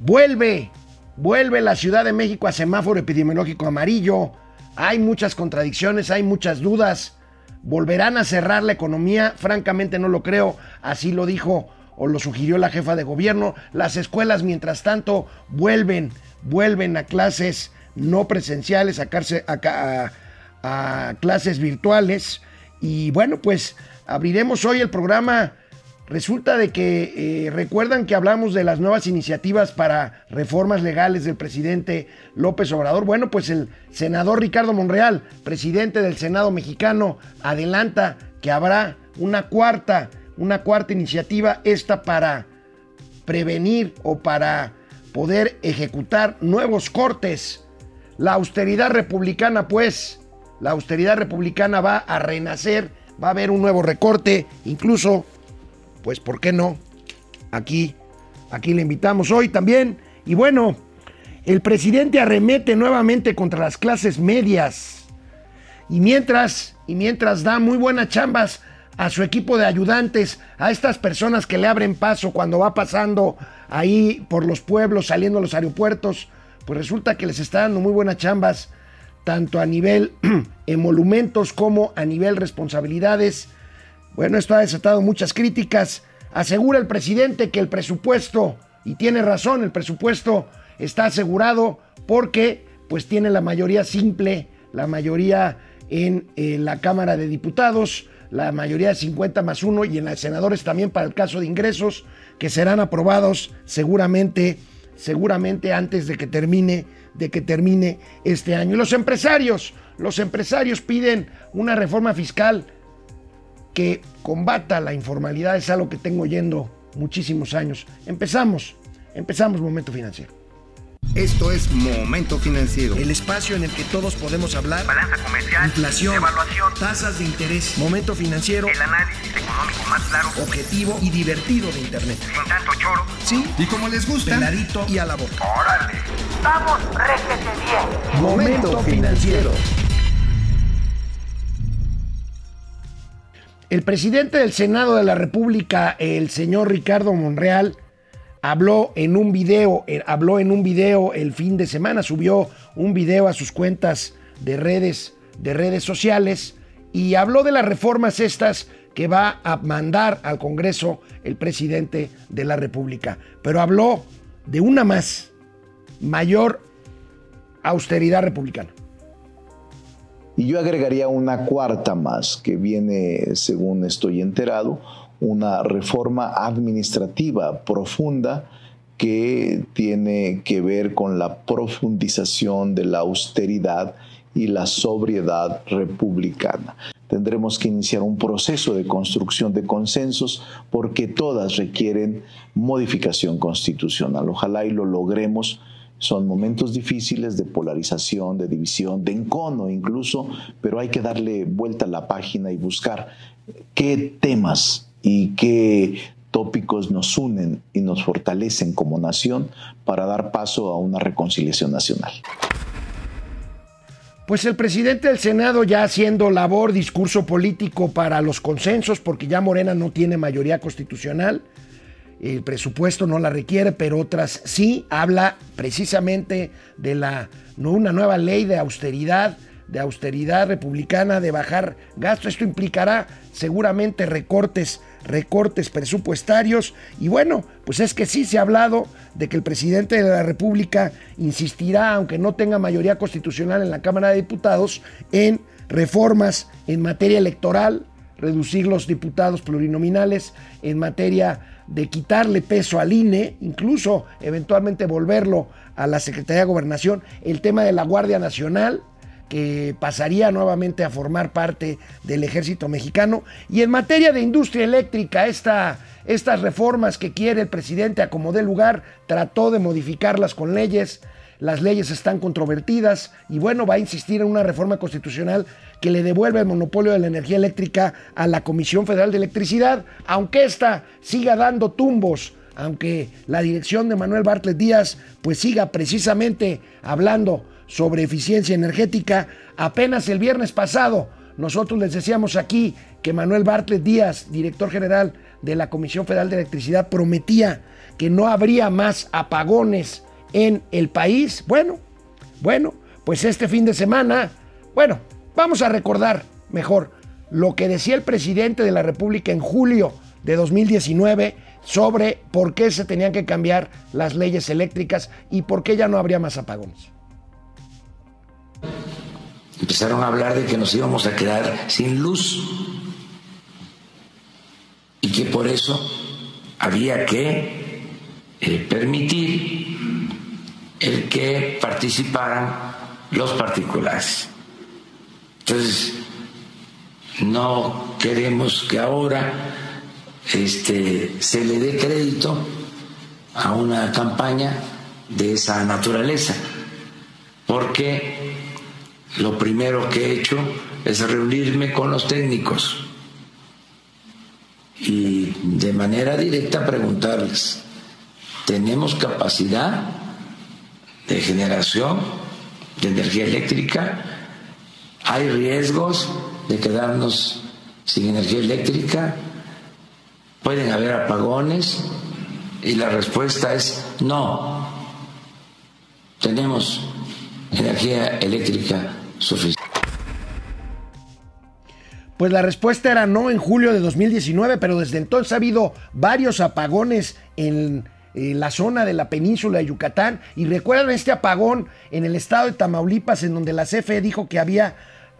Vuelve, vuelve la Ciudad de México a semáforo epidemiológico amarillo. Hay muchas contradicciones, hay muchas dudas. ¿Volverán a cerrar la economía? Francamente no lo creo. Así lo dijo o lo sugirió la jefa de gobierno. Las escuelas, mientras tanto, vuelven, vuelven a clases no presenciales, a, a clases virtuales. Y bueno, pues abriremos hoy el programa Resulta de que eh, recuerdan que hablamos de las nuevas iniciativas para reformas legales del presidente López Obrador. Bueno, pues el senador Ricardo Monreal, presidente del Senado mexicano, adelanta que habrá una cuarta, una cuarta iniciativa, esta para prevenir o para poder ejecutar nuevos cortes. La austeridad republicana, pues, la austeridad republicana va a renacer, va a haber un nuevo recorte, incluso pues ¿por qué no? Aquí, aquí le invitamos hoy también. Y bueno, el presidente arremete nuevamente contra las clases medias. Y mientras, y mientras da muy buenas chambas a su equipo de ayudantes, a estas personas que le abren paso cuando va pasando ahí por los pueblos, saliendo a los aeropuertos, pues resulta que les está dando muy buenas chambas, tanto a nivel emolumentos como a nivel responsabilidades bueno, esto ha desatado muchas críticas. Asegura el presidente que el presupuesto, y tiene razón, el presupuesto está asegurado porque pues tiene la mayoría simple, la mayoría en, la Cámara de Diputados, la mayoría de 50 más 1 y en los senadores también para el caso de ingresos que serán aprobados seguramente seguramente antes de que termine de que termine este año. Y los empresarios, los empresarios piden una reforma fiscal que combata la informalidad es algo que tengo yendo muchísimos años. Empezamos, empezamos Momento Financiero. Esto es Momento Financiero. El espacio en el que todos podemos hablar. Balanza comercial. Inflación. Evaluación. Tasas de interés. Momento Financiero. El análisis económico más claro. Objetivo y divertido de Internet. Sin tanto choro. Sí. Y como les gusta. Peladito y a la boca. Órale. Vamos, réjete bien. Momento Financiero. El presidente del Senado de la República, el señor Ricardo Monreal, habló en un video, eh, habló en un video el fin de semana, subió un video a sus cuentas de redes, de redes sociales y habló de las reformas estas que va a mandar al Congreso el presidente de la República. Pero habló de una más, mayor austeridad republicana. Y yo agregaría una cuarta más que viene, según estoy enterado, una reforma administrativa profunda que tiene que ver con la profundización de la austeridad y la sobriedad republicana. Tendremos que iniciar un proceso de construcción de consensos porque todas requieren modificación constitucional. Ojalá y lo logremos son momentos difíciles de polarización, de división, de encono incluso, pero hay que darle vuelta a la página y buscar qué temas y qué tópicos nos unen y nos fortalecen como nación para dar paso a una reconciliación nacional. Pues el presidente del Senado ya haciendo labor, discurso político para los consensos, porque ya Morena no tiene mayoría constitucional, el presupuesto no la requiere, pero otras sí, habla precisamente de la, una nueva ley de austeridad, de austeridad republicana, de bajar gastos. Esto implicará seguramente recortes, recortes presupuestarios. Y bueno, pues es que sí se ha hablado de que el presidente de la República insistirá, aunque no tenga mayoría constitucional en la Cámara de Diputados, en reformas en materia electoral, reducir los diputados plurinominales, en materia de quitarle peso al INE, incluso eventualmente volverlo a la Secretaría de Gobernación, el tema de la Guardia Nacional, que pasaría nuevamente a formar parte del ejército mexicano, y en materia de industria eléctrica, esta, estas reformas que quiere el presidente a como lugar, trató de modificarlas con leyes, las leyes están controvertidas y bueno, va a insistir en una reforma constitucional que le devuelve el monopolio de la energía eléctrica a la Comisión Federal de Electricidad, aunque ésta siga dando tumbos, aunque la dirección de Manuel Bartlett Díaz pues siga precisamente hablando sobre eficiencia energética, apenas el viernes pasado nosotros les decíamos aquí que Manuel Bartlett Díaz, director general de la Comisión Federal de Electricidad prometía que no habría más apagones en el país. Bueno, bueno, pues este fin de semana, bueno, vamos a recordar mejor lo que decía el presidente de la República en julio de 2019 sobre por qué se tenían que cambiar las leyes eléctricas y por qué ya no habría más apagones. Empezaron a hablar de que nos íbamos a quedar sin luz y que por eso había que eh, permitir el que participaran los particulares. Entonces, no queremos que ahora este, se le dé crédito a una campaña de esa naturaleza, porque lo primero que he hecho es reunirme con los técnicos y de manera directa preguntarles, ¿tenemos capacidad de generación de energía eléctrica? ¿Hay riesgos de quedarnos sin energía eléctrica? ¿Pueden haber apagones? Y la respuesta es no. Tenemos energía eléctrica suficiente. Pues la respuesta era no en julio de 2019, pero desde entonces ha habido varios apagones en, la zona de la península de Yucatán. Y recuerdan este apagón en el estado de Tamaulipas, en donde la CFE dijo que había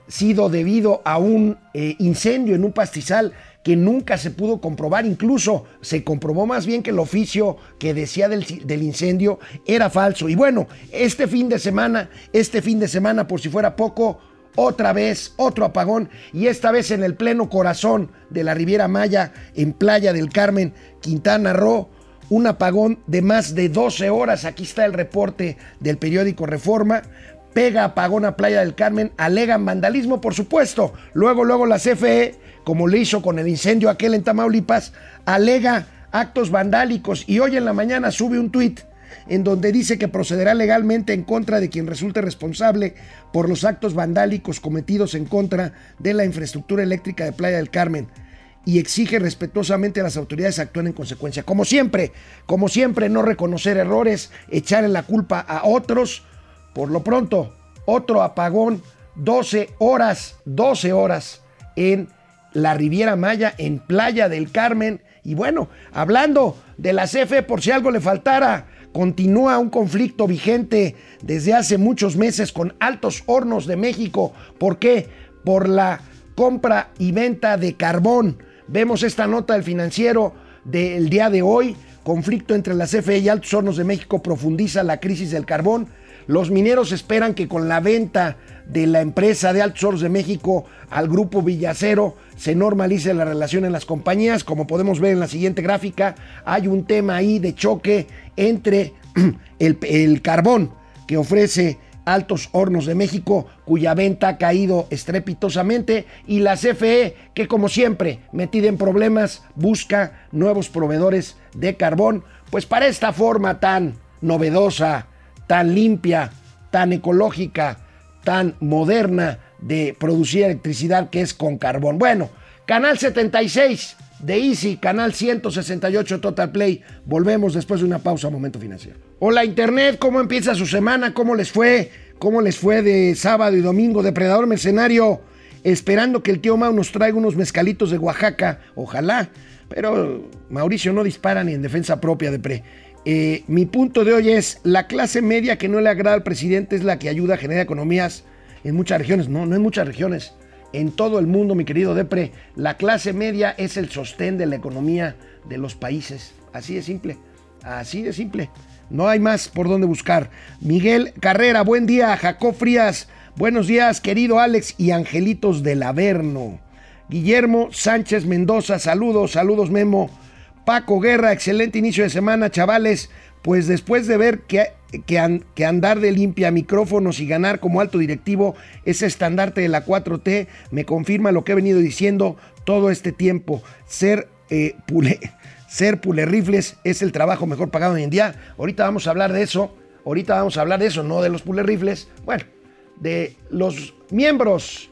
sido debido a un eh, incendio en un pastizal que nunca se pudo comprobar, incluso se comprobó más bien que el oficio que decía del, del, incendio era falso. Y bueno, este fin de semana, este fin de semana, por si fuera poco, otra vez, otro apagón, y esta vez en el pleno corazón de la Riviera Maya, en Playa del Carmen, Quintana Roo, un apagón de más de 12 horas. Aquí está el reporte del periódico Reforma pega apagón a Playa del Carmen, alegan vandalismo, por supuesto. Luego, luego la CFE, como le hizo con el incendio aquel en Tamaulipas, alega actos vandálicos y hoy en la mañana sube un tuit en donde dice que procederá legalmente en contra de quien resulte responsable por los actos vandálicos cometidos en contra de la infraestructura eléctrica de Playa del Carmen y exige respetuosamente a las autoridades actúen en consecuencia. Como siempre, como siempre, no reconocer errores, echarle la culpa a otros por lo pronto, otro apagón, 12 horas, 12 horas en la Riviera Maya, en Playa del Carmen. Y bueno, hablando de la CFE, por si algo le faltara, continúa un conflicto vigente desde hace muchos meses con Altos Hornos de México. ¿Por qué? Por la compra y venta de carbón. Vemos esta nota del financiero del día de hoy. Conflicto entre la CFE y Altos Hornos de México profundiza la crisis del carbón. Los mineros esperan que con la venta de la empresa de Altos Hornos de México al grupo Villacero se normalice la relación en las compañías. Como podemos ver en la siguiente gráfica, hay un tema ahí de choque entre el, el carbón que ofrece Altos Hornos de México, cuya venta ha caído estrepitosamente, y la CFE, que como siempre, metida en problemas, busca nuevos proveedores de carbón, pues para esta forma tan novedosa, tan limpia, tan ecológica, tan moderna de producir electricidad que es con carbón. Bueno, canal 76 de Easy, canal 168 Total Play. Volvemos después de una pausa, momento financiero. Hola Internet, ¿cómo empieza su semana? ¿Cómo les fue? ¿Cómo les fue de sábado y domingo? Depredador Mercenario, esperando que el tío Mau nos traiga unos mezcalitos de Oaxaca, ojalá. Pero Mauricio no dispara ni en defensa propia de pre. Eh, mi punto de hoy es, la clase media que no le agrada al presidente es la que ayuda a generar economías en muchas regiones. No, no en muchas regiones. En todo el mundo, mi querido Depre, la clase media es el sostén de la economía de los países. Así de simple. Así de simple. No hay más por dónde buscar. Miguel Carrera, buen día. Jacob Frías, buenos días, querido Alex y Angelitos del Averno. Guillermo Sánchez Mendoza, saludos, saludos Memo. Paco Guerra, excelente inicio de semana, chavales. Pues después de ver que, que, andar de limpia micrófonos y ganar como alto directivo ese estandarte de la 4T, me confirma lo que he venido diciendo todo este tiempo. Ser eh, pule, ser rifles es el trabajo mejor pagado hoy en día. Ahorita vamos a hablar de eso. Ahorita vamos a hablar de eso, no de los rifles. Bueno, de los miembros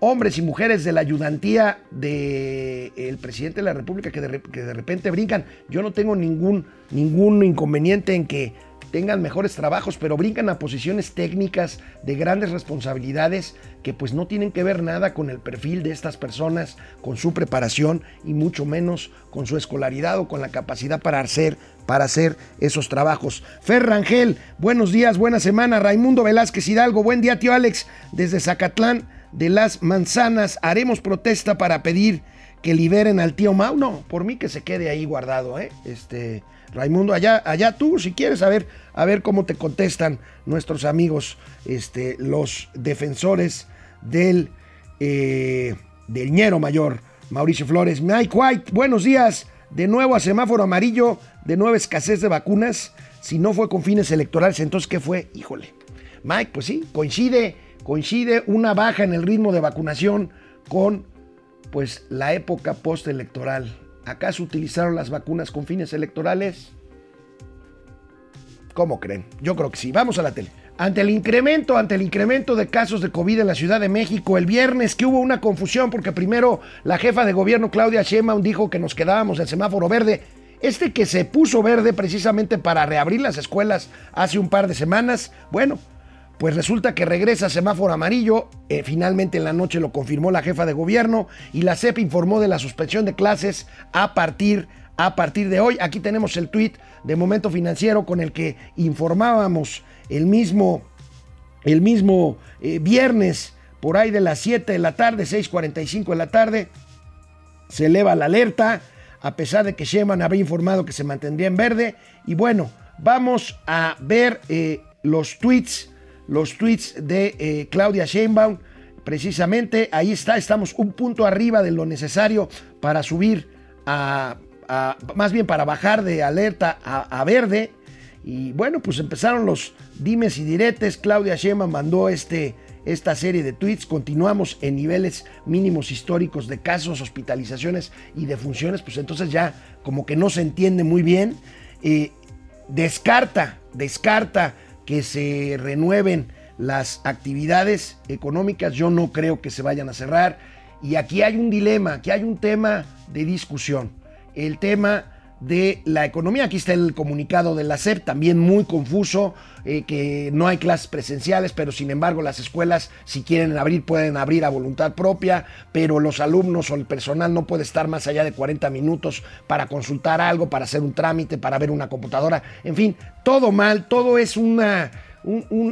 hombres y mujeres de la ayudantía del presidente de la República que de, repente brincan. Yo no tengo ningún, ningún inconveniente en que tengan mejores trabajos, pero brincan a posiciones técnicas de grandes responsabilidades que pues no tienen que ver nada con el perfil de estas personas, con su preparación y mucho menos con su escolaridad o con la capacidad para hacer, para hacer esos trabajos. Fer Rangel, buenos días, buena semana. Raimundo Velázquez Hidalgo, buen día tío Alex, desde Zacatlán de las Manzanas. Haremos protesta para pedir que liberen al tío Mau. No, por mí que se quede ahí guardado, ¿eh? Este, Raimundo, allá, allá tú, si quieres, a ver, a ver cómo te contestan nuestros amigos, este, los defensores del, eh, del ñero mayor, Mauricio Flores. Mike White, buenos días. De nuevo a semáforo amarillo, de nueva escasez de vacunas. Si no fue con fines electorales, entonces, ¿qué fue? Híjole. Mike, pues sí, coincide, coincide una baja en el ritmo de vacunación con pues la época postelectoral. ¿Acaso utilizaron las vacunas con fines electorales? ¿Cómo creen? Yo creo que sí. Vamos a la tele. Ante el incremento, ante el incremento de casos de COVID en la Ciudad de México, el viernes que hubo una confusión porque primero la jefa de gobierno Claudia Sheinbaum dijo que nos quedábamos en semáforo verde. Este que se puso verde precisamente para reabrir las escuelas hace un par de semanas, bueno, pues resulta que regresa semáforo amarillo, eh, finalmente en la noche lo confirmó la jefa de gobierno y la CEP informó de la suspensión de clases a partir, a partir de hoy. Aquí tenemos el tweet de Momento Financiero con el que informábamos el mismo, el mismo eh, viernes por ahí de las 7 de la tarde, 6.45 de la tarde, se eleva la alerta, a pesar de que Sheman había informado que se mantendría en verde. Y bueno, vamos a ver eh, los tweets los tweets de eh, Claudia Sheinbaum. Precisamente ahí está, estamos un punto arriba de lo necesario para subir a, más bien para bajar de alerta a, verde. Y bueno, pues empezaron los dimes y diretes. Claudia Sheinbaum mandó este, esta serie de tweets. Continuamos en niveles mínimos históricos de casos, hospitalizaciones y defunciones. Pues entonces ya como que no se entiende muy bien. Eh, descarta, descarta que se renueven las actividades económicas, yo no creo que se vayan a cerrar. Y aquí hay un dilema, aquí hay un tema de discusión. El tema de la economía. Aquí está el comunicado de la SEP, también muy confuso, eh, que no hay clases presenciales, pero sin embargo las escuelas, si quieren abrir, pueden abrir a voluntad propia, pero los alumnos o el personal no puede estar más allá de 40 minutos para consultar algo, para hacer un trámite, para ver una computadora, en fin, todo mal, todo es una...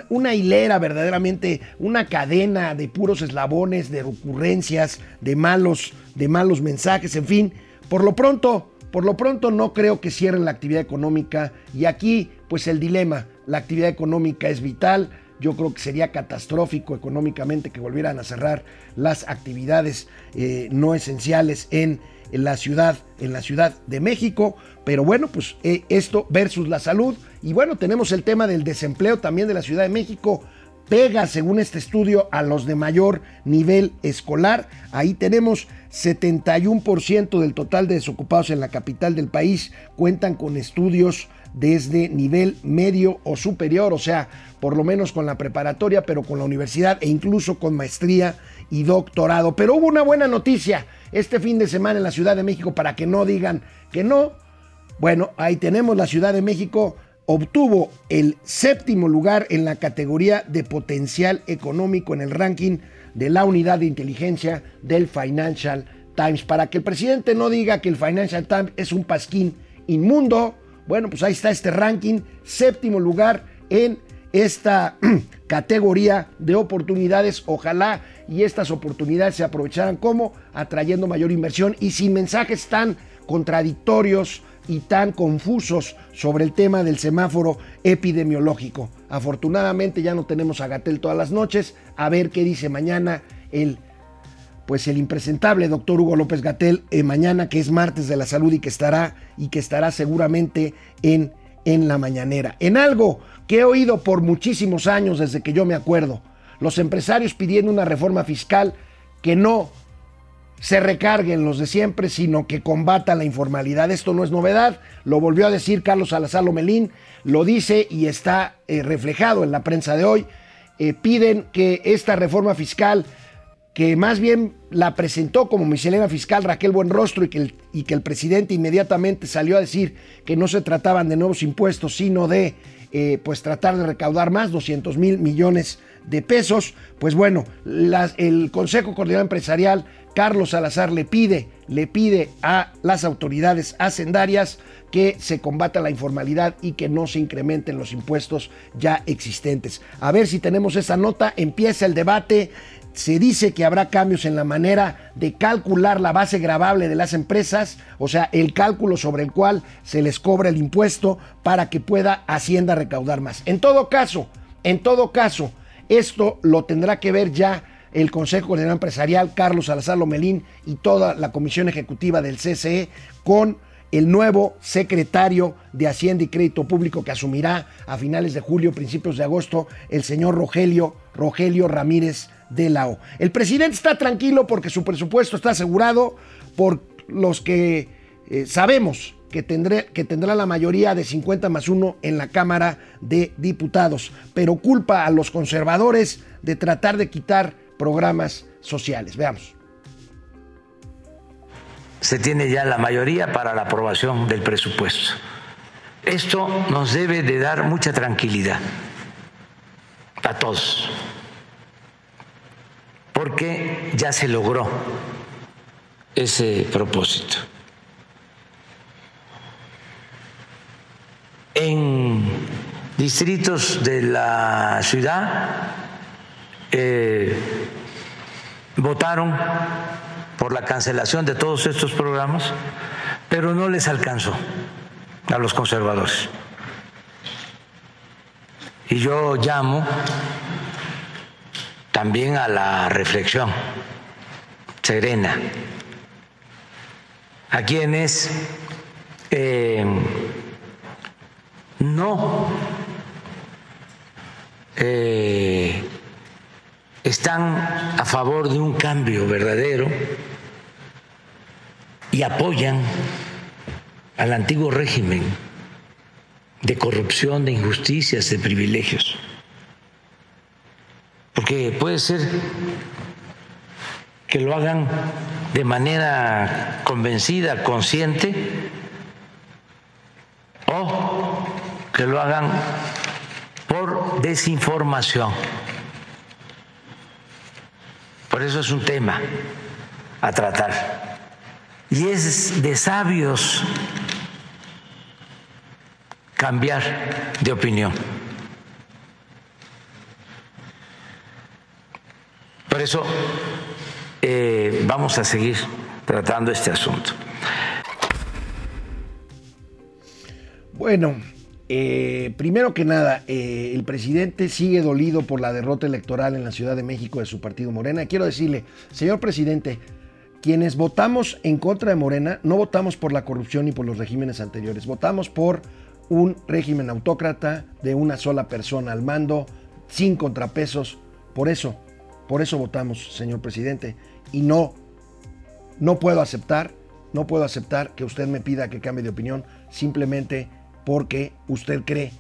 una hilera verdaderamente, una cadena de puros eslabones, de ocurrencias, de malos, de malos mensajes, en fin. Por lo pronto, por lo pronto no creo que cierren la actividad económica. Y aquí pues el dilema, la actividad económica es vital, yo creo que sería catastrófico económicamente que volvieran a cerrar las actividades eh, no esenciales en, la ciudad, en la Ciudad de México, pero bueno, pues eh, esto versus la salud. Y bueno, tenemos el tema del desempleo también de la Ciudad de México pega, según este estudio, a los de mayor nivel escolar. Ahí tenemos 71% del total de desocupados en la capital del país cuentan con estudios desde nivel medio o superior, o sea, por lo menos con la preparatoria, pero con la universidad e incluso con maestría y doctorado. Pero hubo una buena noticia este fin de semana en la Ciudad de México para que no digan que no. Bueno, ahí tenemos la Ciudad de México obtuvo el séptimo lugar en la categoría de potencial económico en el ranking de la unidad de inteligencia del Financial Times. Para que el presidente no diga que el Financial Times es un pasquín inmundo, bueno, pues ahí está este ranking, séptimo lugar en esta categoría de oportunidades. Ojalá y estas oportunidades se aprovecharan como atrayendo mayor inversión y sin mensajes tan contradictorios y tan confusos sobre el tema del semáforo epidemiológico. Afortunadamente ya no tenemos a Gatel todas las noches. A ver qué dice mañana el pues el impresentable doctor Hugo López Gatel eh, mañana que es martes de la salud y que estará y que estará seguramente en en la mañanera. En algo que he oído por muchísimos años desde que yo me acuerdo, los empresarios pidiendo una reforma fiscal que no se recarguen los de siempre, sino que combata la informalidad. Esto no es novedad, lo volvió a decir Carlos Salazar Lomelín, lo dice y está eh, reflejado en la prensa de hoy. Eh, piden que esta reforma fiscal que más bien la presentó como miscelánea fiscal Raquel Buenrostro y que, el, y que el presidente inmediatamente salió a decir que no se trataban de nuevos impuestos, sino de eh, pues tratar de recaudar más, 200 mil millones de pesos. Pues bueno, el Consejo Coordinador Empresarial, Carlos Salazar, le pide, le pide a las autoridades hacendarias que se combata la informalidad y que no se incrementen los impuestos ya existentes. A ver si tenemos esa nota, empieza el debate. Se dice que habrá cambios en la manera de calcular la base gravable de las empresas, o sea, el cálculo sobre el cual se les cobra el impuesto para que pueda Hacienda recaudar más. En todo caso, en todo caso, esto lo tendrá que ver ya el Consejo Coordinador Empresarial, Carlos Salazar Lomelín y toda la Comisión Ejecutiva del CCE con el nuevo secretario de Hacienda y Crédito Público que asumirá a finales de julio, principios de agosto, el señor Rogelio, Rogelio Ramírez de la O. El presidente está tranquilo porque su presupuesto está asegurado por los que eh, sabemos que, tendré, que tendrá la mayoría de 50 más 1 en la Cámara de Diputados, pero culpa a los conservadores de tratar de quitar programas sociales. Veamos. se tiene ya la mayoría para la aprobación del presupuesto. Esto nos debe de dar mucha tranquilidad a todos, porque ya se logró ese propósito. En distritos de la ciudad eh, votaron por la cancelación de todos estos programas, pero no les alcanzó a los conservadores. Y yo llamo también a la reflexión serena, a quienes eh, no eh, están a favor de un cambio verdadero y apoyan al antiguo régimen de corrupción, de injusticias, de privilegios. Porque puede ser que lo hagan de manera convencida, consciente, o que lo hagan por desinformación. Por eso es un tema a tratar. Y es de sabios cambiar de opinión. Por eso eh, vamos a seguir tratando este asunto. Bueno, eh, primero que nada, eh, el presidente sigue dolido por la derrota electoral en la Ciudad de México de su partido Morena. Quiero decirle, señor presidente, quienes votamos en contra de Morena no votamos por la corrupción ni por los regímenes anteriores, votamos por un régimen autócrata de una sola persona al mando, sin contrapesos. Por eso, por eso votamos, señor presidente. Y no, no puedo aceptar, no puedo aceptar que usted me pida que cambie de opinión simplemente porque usted cree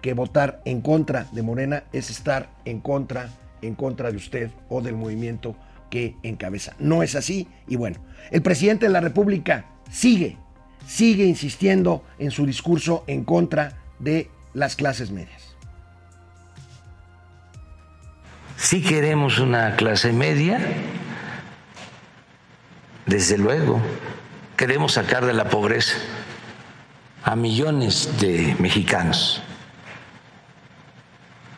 que votar en contra de Morena es estar en contra, en contra de usted o del movimiento que encabeza. No es así y bueno, el presidente de la República sigue, sigue insistiendo en su discurso en contra de las clases medias. Si queremos una clase media, desde luego, queremos sacar de la pobreza a millones de mexicanos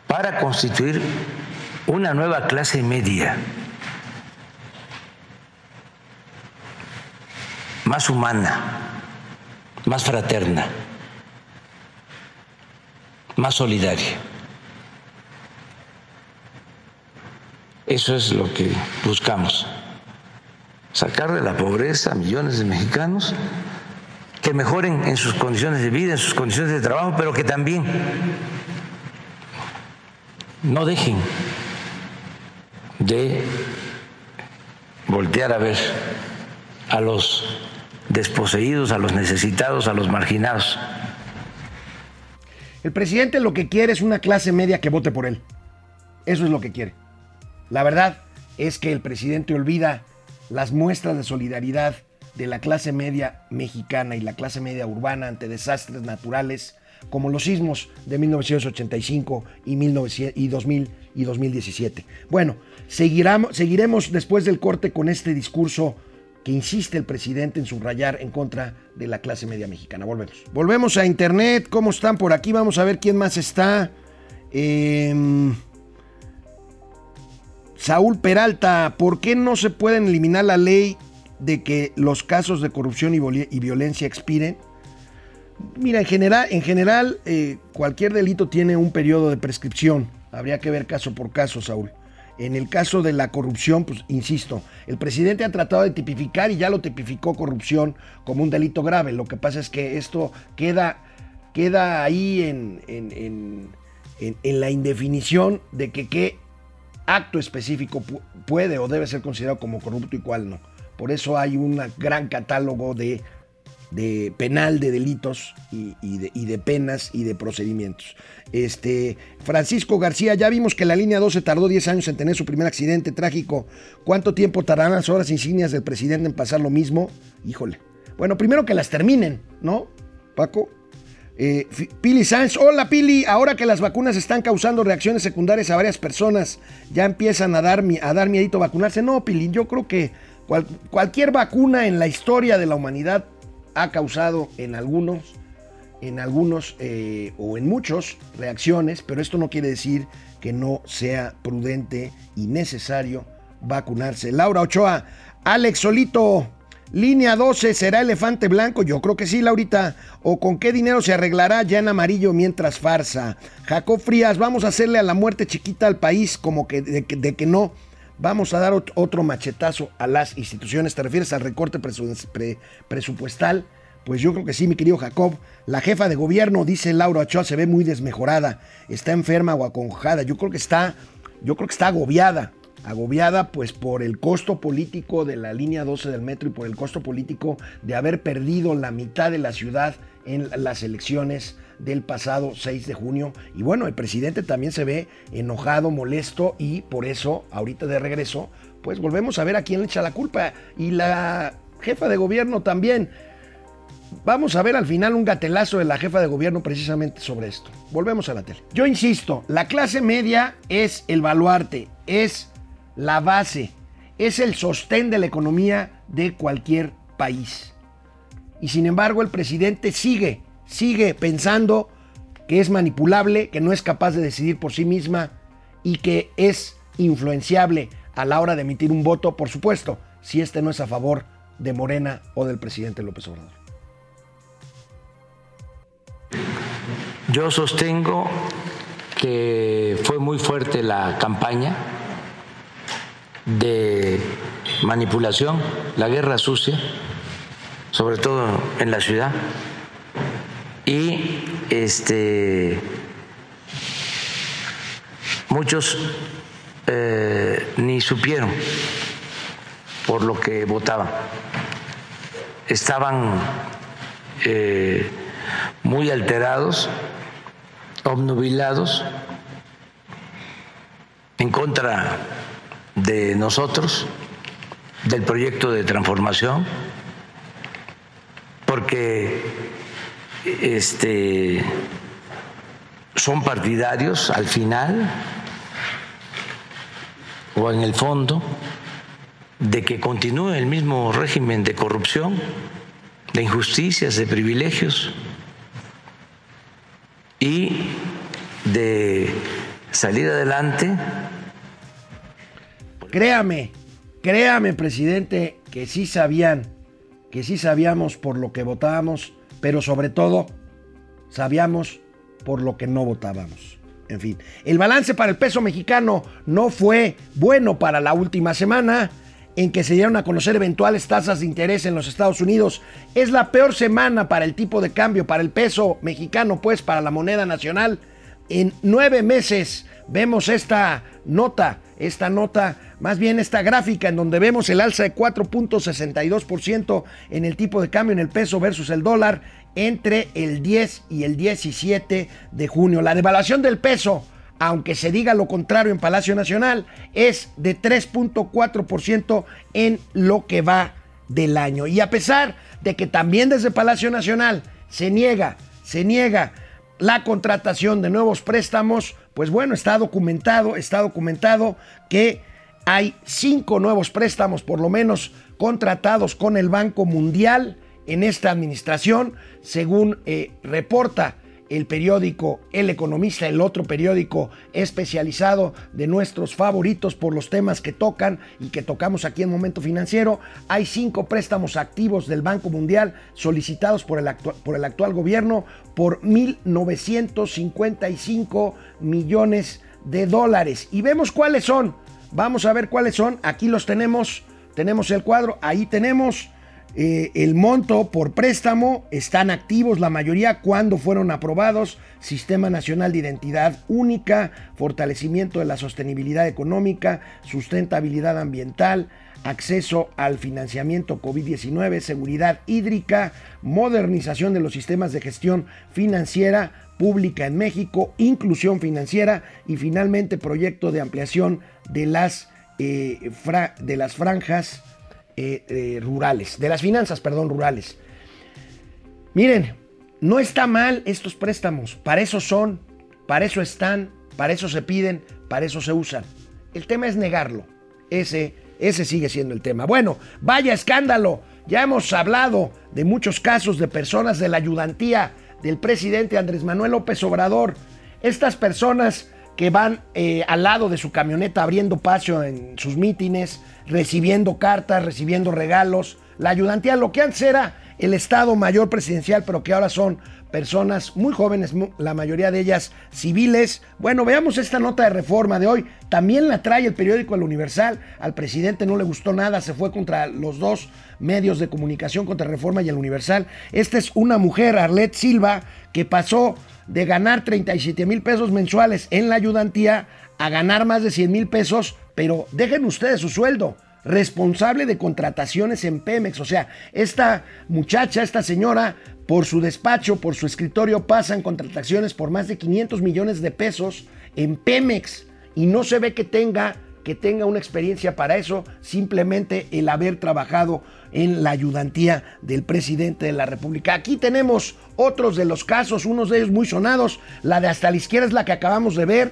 para constituir una nueva clase media, más humana, más fraterna, más solidaria. Eso es lo que buscamos, sacar de la pobreza a millones de mexicanos que mejoren en sus condiciones de vida, en sus condiciones de trabajo, pero que también no dejen de voltear a ver a los desposeídos, a los necesitados, a los marginados. El presidente lo que quiere es una clase media que vote por él. Eso es lo que quiere. La verdad, es que el presidente olvida las muestras de solidaridad de la clase media mexicana y la clase media urbana ante desastres naturales como los sismos de 1985 y, 1900 y 2000 y 2017. Bueno, seguiremos, seguiremos después del corte con este discurso que insiste el presidente en subrayar en contra de la clase media mexicana. Volvemos. Volvemos a internet. ¿Cómo están por aquí? Vamos a ver quién más está. Eh, Saúl Peralta, ¿por qué no se pueden eliminar la ley de que los casos de corrupción y, violencia expiren? Mira, en general, en general eh, cualquier delito tiene un periodo de prescripción. Habría que ver caso por caso, Saúl. En el caso de la corrupción, pues insisto, el presidente ha tratado de tipificar y ya lo tipificó corrupción como un delito grave. Lo que pasa es que esto queda, queda ahí en, en, en la indefinición de que qué acto específico puede o debe ser considerado como corrupto y cuál no. Por eso hay un gran catálogo de penal de delitos y, de, penas y de procedimientos. Este, Francisco García, ya vimos que la línea 12 tardó 10 años en tener su primer accidente trágico. ¿Cuánto tiempo tardarán las horas insignias del presidente en pasar lo mismo? Híjole. Bueno, primero que las terminen, ¿no? Paco. Eh, Pili Sanz, hola Pili, ahora que las vacunas están causando reacciones secundarias a varias personas, ya empiezan a dar, a dar miedito vacunarse. No, Pili, yo creo que cualquier vacuna en la historia de la humanidad ha causado en algunos, en algunos eh, o en muchos reacciones, pero esto no quiere decir que no sea prudente y necesario vacunarse. Laura Ochoa, Alex Solito, línea 12, ¿será elefante blanco? Yo creo que sí, Laurita. ¿O con qué dinero se arreglará ya en amarillo mientras farsa? Jacob Frías, vamos a hacerle a la muerte chiquita al país como que de, que no. Vamos a dar otro machetazo a las instituciones. ¿Te refieres al recorte presupuestal? Pues yo creo que sí, mi querido Jacob. La jefa de gobierno, dice Laura Ochoa, se ve muy desmejorada. Está enferma o aconjada. Yo creo que está, yo creo que está agobiada. Agobiada pues por el costo político de la línea 12 del metro y por el costo político de haber perdido la mitad de la ciudad en las elecciones del pasado 6 de junio. Y bueno, el presidente también se ve enojado, molesto y por eso, ahorita de regreso, pues volvemos a ver a quién le echa la culpa. Y la jefa de gobierno también. Vamos a ver al final un gatelazo de la jefa de gobierno precisamente sobre esto. Volvemos a la tele. Yo insisto, la clase media es el baluarte, es la base, es el sostén de la economía de cualquier país. Y sin embargo el presidente sigue sigue pensando que es manipulable, que no es capaz de decidir por sí misma y que es influenciable a la hora de emitir un voto, por supuesto, si este no es a favor de Morena o del presidente López Obrador. Yo sostengo que fue muy fuerte la campaña de manipulación, la guerra sucia, sobre todo en la ciudad y este muchos eh, ni supieron por lo que votaban. Estaban eh, muy alterados, obnubilados, en contra de nosotros, del proyecto de transformación, porque este, son partidarios al final o en el fondo de que continúe el mismo régimen de corrupción, de injusticias, de privilegios y de salir adelante. Créame, créame, presidente, que sí sabían, que sí sabíamos por lo que votábamos pero sobre todo sabíamos por lo que no votábamos. En fin, el balance para el peso mexicano no fue bueno para la última semana en que se dieron a conocer eventuales tasas de interés en los Estados Unidos. Es la peor semana para el tipo de cambio, para el peso mexicano, pues para la moneda nacional. En nueve meses vemos esta nota, esta nota, más bien esta gráfica en donde vemos el alza de 4.62% en el tipo de cambio en el peso versus el dólar entre el 10 y el 17 de junio. La devaluación del peso aunque se diga lo contrario en Palacio Nacional, es de 3.4% en lo que va del año. Y a pesar de que también desde Palacio Nacional se niega, se niega la contratación de nuevos préstamos, pues bueno, está documentado, está documentado que hay cinco nuevos préstamos por lo menos contratados con el Banco Mundial en esta administración, según eh, reporta el periódico El Economista, el otro periódico especializado de nuestros favoritos por los temas que tocan y que tocamos aquí en Momento Financiero. Hay cinco préstamos activos del Banco Mundial solicitados por el, por el actual gobierno por 1.955 millones de dólares. Y vemos cuáles son. Vamos a ver cuáles son. Aquí los tenemos. Tenemos el cuadro. Ahí tenemos eh, el monto por préstamo están activos la mayoría cuando fueron aprobados. Sistema Nacional de Identidad Única, fortalecimiento de la sostenibilidad económica, sustentabilidad ambiental, acceso al financiamiento COVID-19, seguridad hídrica, modernización de los sistemas de gestión financiera pública en México, inclusión financiera y finalmente proyecto de ampliación de las, eh, de las franjas eh, eh, rurales, de las finanzas, perdón, rurales. Miren, no está mal estos préstamos, para eso son, para eso están, para eso se piden, para eso se usan. El tema es negarlo. Ese, ese sigue siendo el tema. Bueno, vaya escándalo. Ya hemos hablado de muchos casos de personas de la ayudantía del presidente Andrés Manuel López Obrador. Estas personas que van eh, al lado de su camioneta abriendo paso en sus mítines, recibiendo cartas, recibiendo regalos. La ayudantía, lo que antes era el Estado Mayor Presidencial, pero que ahora son personas muy jóvenes, la mayoría de ellas civiles. Bueno, veamos esta nota de reforma de hoy. También la trae el periódico El Universal. Al presidente no le gustó nada, se fue contra los dos medios de comunicación, contra Reforma y El Universal. Esta es una mujer, Arlette Silva, que pasó de ganar 37 mil pesos mensuales en la ayudantía a ganar más de 100 mil pesos, pero dejen ustedes su sueldo responsable de contrataciones en Pemex. O sea, esta muchacha, esta señora, por su despacho, por su escritorio, pasan contrataciones por más de 500 millones de pesos en Pemex y no se ve que tenga que tenga una experiencia para eso, simplemente el haber trabajado en la ayudantía del presidente de la República. Aquí tenemos otros de los casos, unos de ellos muy sonados, la de hasta la izquierda es la que acabamos de ver,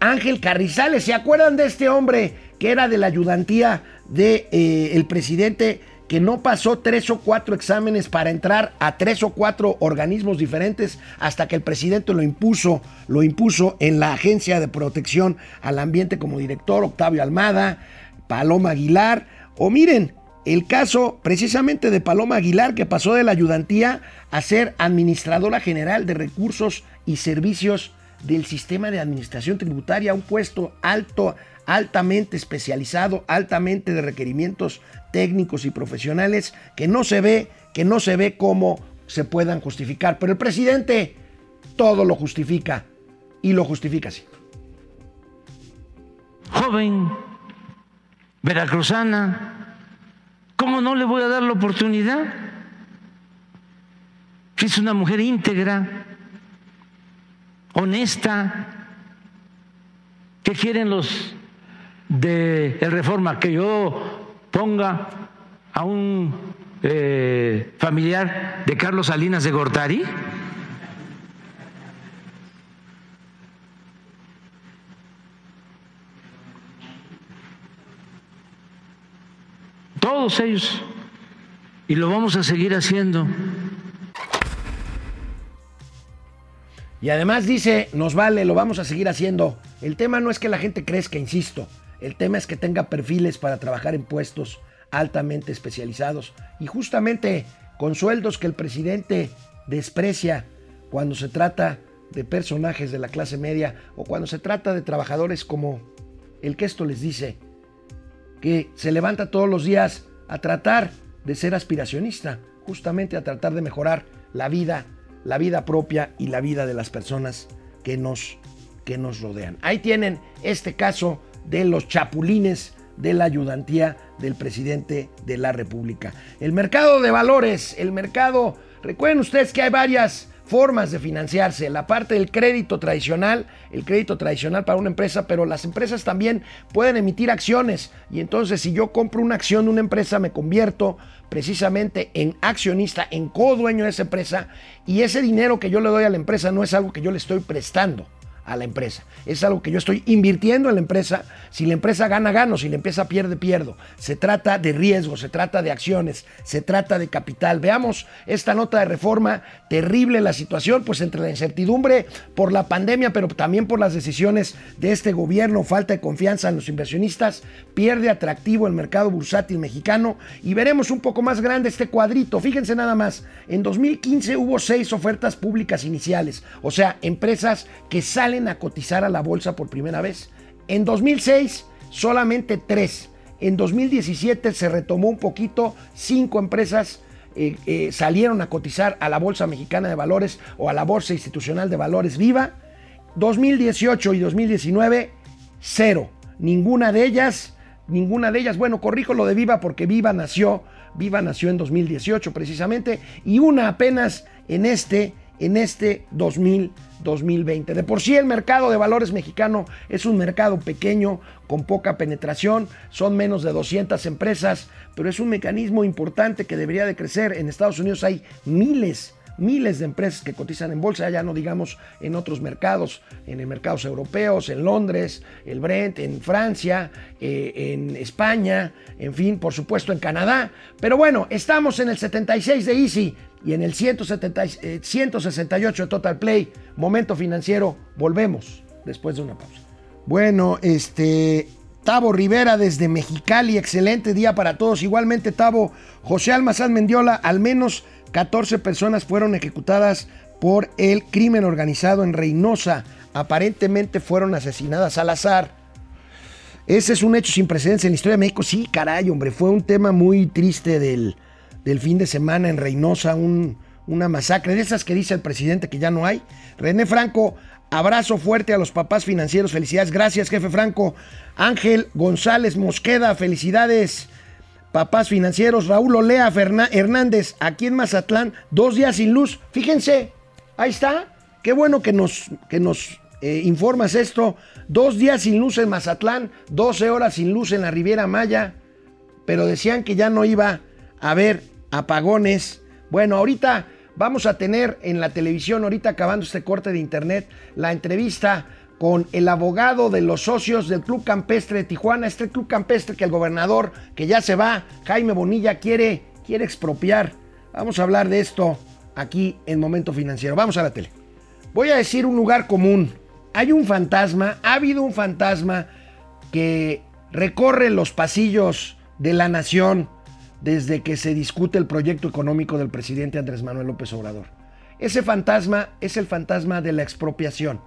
Ángel Carrizales, ¿se acuerdan de este hombre que era de la ayudantía del de, eh, presidente que no pasó tres o cuatro exámenes para entrar a tres o cuatro organismos diferentes hasta que el presidente lo impuso, lo impuso en la Agencia de Protección al Ambiente como director, Octavio Almada, Paloma Aguilar, o miren, el caso precisamente de Paloma Aguilar que pasó de la ayudantía a ser administradora general de recursos y servicios del sistema de administración tributaria, un puesto alto, altamente especializado, altamente de requerimientos técnicos y profesionales que no se ve, que no se ve cómo se puedan justificar. Pero el presidente todo lo justifica y lo justifica así. Joven, veracruzana, ¿cómo no le voy a dar la oportunidad? Que es una mujer íntegra, honesta. ¿Qué quieren los de el Reforma? Que yo ponga a un eh, familiar de Carlos Salinas de Gortari. Todos ellos. Y lo vamos a seguir haciendo. Y además dice, nos vale, lo vamos a seguir haciendo. El tema no es que la gente crezca, insisto. El tema es que tenga perfiles para trabajar en puestos altamente especializados y justamente con sueldos que el presidente desprecia cuando se trata de personajes de la clase media o cuando se trata de trabajadores como el que esto les dice, que se levanta todos los días a tratar de ser aspiracionista, justamente a tratar de mejorar la vida, la vida propia y la vida de las personas que nos, que nos rodean. Ahí tienen este caso de los chapulines de la ayudantía del presidente de la República. El mercado de valores, el mercado, recuerden ustedes que hay varias formas de financiarse, la parte del crédito tradicional, el crédito tradicional para una empresa, pero las empresas también pueden emitir acciones. Y entonces si yo compro una acción de una empresa me convierto precisamente en accionista, en co-dueño de esa empresa y ese dinero que yo le doy a la empresa no es algo que yo le estoy prestando a la empresa. Es algo que yo estoy invirtiendo en la empresa. Si la empresa gana, gano. Si la empresa pierde, pierdo. Se trata de riesgo, se trata de acciones, se trata de capital. Veamos esta nota de reforma. Terrible la situación, pues entre la incertidumbre por la pandemia, pero también por las decisiones de este gobierno, falta de confianza en los inversionistas, pierde atractivo el mercado bursátil mexicano. Y veremos un poco más grande este cuadrito. Fíjense nada más. En 2015 hubo seis ofertas públicas iniciales, o sea, empresas que salen a cotizar a la bolsa por primera vez. En 2006, solamente tres. En 2017 se retomó un poquito, cinco empresas eh, eh, salieron a cotizar a la Bolsa Mexicana de Valores o a la Bolsa Institucional de Valores Viva. 2018 y 2019, cero. Ninguna de ellas, ninguna de ellas, bueno, corrijo lo de Viva porque Viva nació, Viva nació en 2018 precisamente, y una apenas en este, en este 2020. 2020. De por sí el mercado de valores mexicano es un mercado pequeño, con poca penetración, son menos de 200 empresas, pero es un mecanismo importante que debería de crecer. En Estados Unidos hay miles, miles de empresas que cotizan en bolsa, ya no digamos en otros mercados, en mercados europeos, en Londres, el Brent, en Francia, eh, en España, en fin, por supuesto en Canadá. Pero bueno, estamos en el 76 de Easy y en el 170, 168 de Total Play, momento financiero, volvemos después de una pausa. Bueno, este, Tavo Rivera desde Mexicali, excelente día para todos. Igualmente, Tavo, José Almazán Mendiola, al menos 14 personas fueron ejecutadas por el crimen organizado en Reynosa. Aparentemente fueron asesinadas al azar. Ese es un hecho sin precedentes en la historia de México. Sí, caray, hombre, fue un tema muy triste del, del fin de semana en Reynosa, una masacre de esas que dice el presidente que ya no hay. René Franco, abrazo fuerte a los papás financieros, felicidades, gracias jefe Franco. Ángel González Mosqueda, felicidades. Papás financieros, Raúl Olea Hernández, aquí en Mazatlán, dos días sin luz. Fíjense, ahí está. Qué bueno que nos, que nos eh, informas esto. Dos días sin luz en Mazatlán, 12 horas sin luz en la Riviera Maya. Pero decían que ya no iba a haber apagones. Bueno, ahorita vamos a tener en la televisión, ahorita acabando este corte de internet, la entrevista con el abogado de los socios del Club Campestre de Tijuana, este Club Campestre que el gobernador, que ya se va, Jaime Bonilla, quiere, quiere expropiar. Vamos a hablar de esto aquí en Momento Financiero. Vamos a la tele. Voy a decir un lugar común. Hay un fantasma, ha habido un fantasma que recorre los pasillos de la nación desde que se discute el proyecto económico del presidente Andrés Manuel López Obrador. Ese fantasma es el fantasma de la expropiación,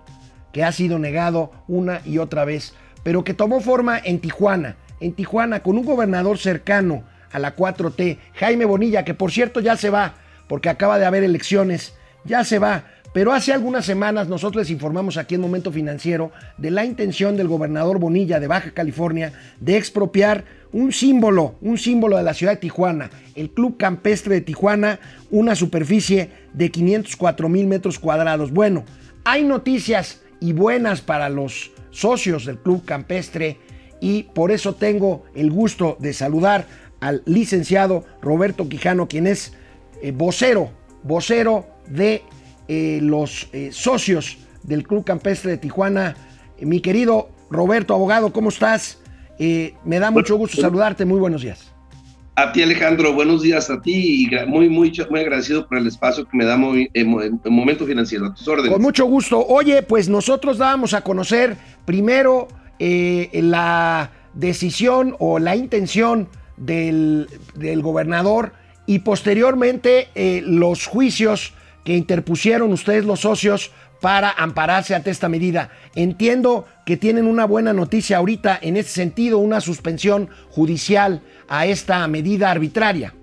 que ha sido negado una y otra vez, pero que tomó forma en Tijuana, en Tijuana con un gobernador cercano a la 4T, Jaime Bonilla, que por cierto ya se va, porque acaba de haber elecciones, ya se va, pero hace algunas semanas nosotros les informamos aquí en Momento Financiero de la intención del gobernador Bonilla de Baja California de expropiar un símbolo, un símbolo de la ciudad de Tijuana, el Club Campestre de Tijuana, una superficie de 504 mil metros cuadrados. Bueno, hay noticias y buenas para los socios del Club Campestre y por eso tengo el gusto de saludar al licenciado Roberto Quijano, quien es eh, vocero, vocero de eh, los eh, socios del Club Campestre de Tijuana. mi querido Roberto, abogado, ¿cómo estás? Eh, me da mucho gusto saludarte. Muy buenos días. A ti, Alejandro, buenos días a ti y muy, muy, muy agradecido por el espacio que me da en, Momento Financiero. A tus órdenes. Con mucho gusto. Oye, pues nosotros dábamos a conocer primero eh, la decisión o la intención del, gobernador y posteriormente eh, los juicios que interpusieron ustedes los socios para ampararse ante esta medida. Entiendo que tienen una buena noticia ahorita en ese sentido, una suspensión judicial a esta medida arbitraria.